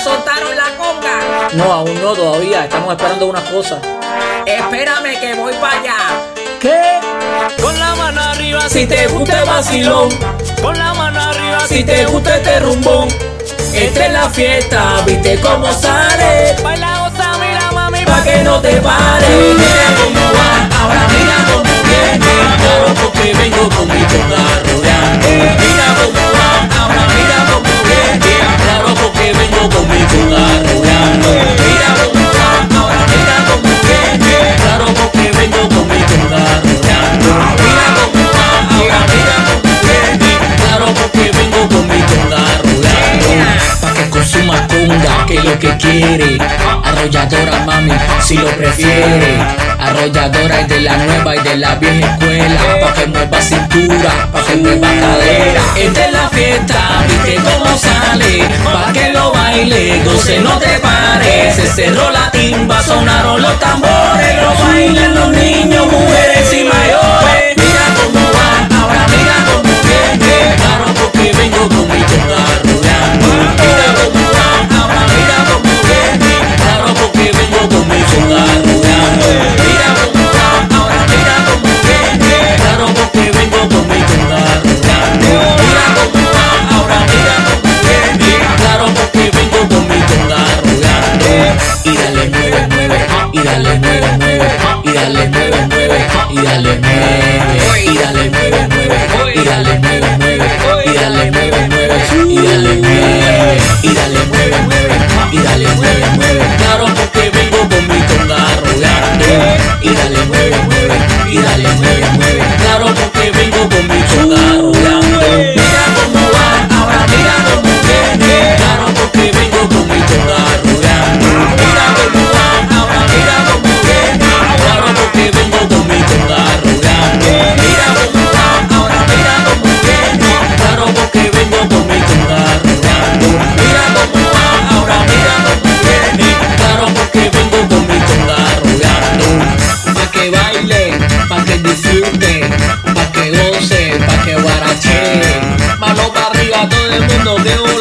Soltaron la conga. No, aún no todavía. Estamos esperando unas cosas. Espérame que voy para allá. ¿Qué? Con la mano arriba si te gusta el vacilón. Con la mano arriba si te gusta este rumbón. Esta es la fiesta, viste cómo sale. Baila, osa, mira mami, pa' que no te pares. que lo que quiere. Arrolladora, mami, si lo prefiere. Arrolladora es de la nueva y de la vieja escuela. Pa' que mueva cintura, pa' que mueva cadera. Esta es la fiesta, viste cómo sale. Pa' que lo baile, goce, no te pares. Se cerró la timba, sonaron y dale mueve, mueve, y dale mueve, y dale mueve, mueve, y dale mueve, mueve, y dale mueve, mueve, y dale mueve, y dale que guarache. malo para arriba todo el mundo que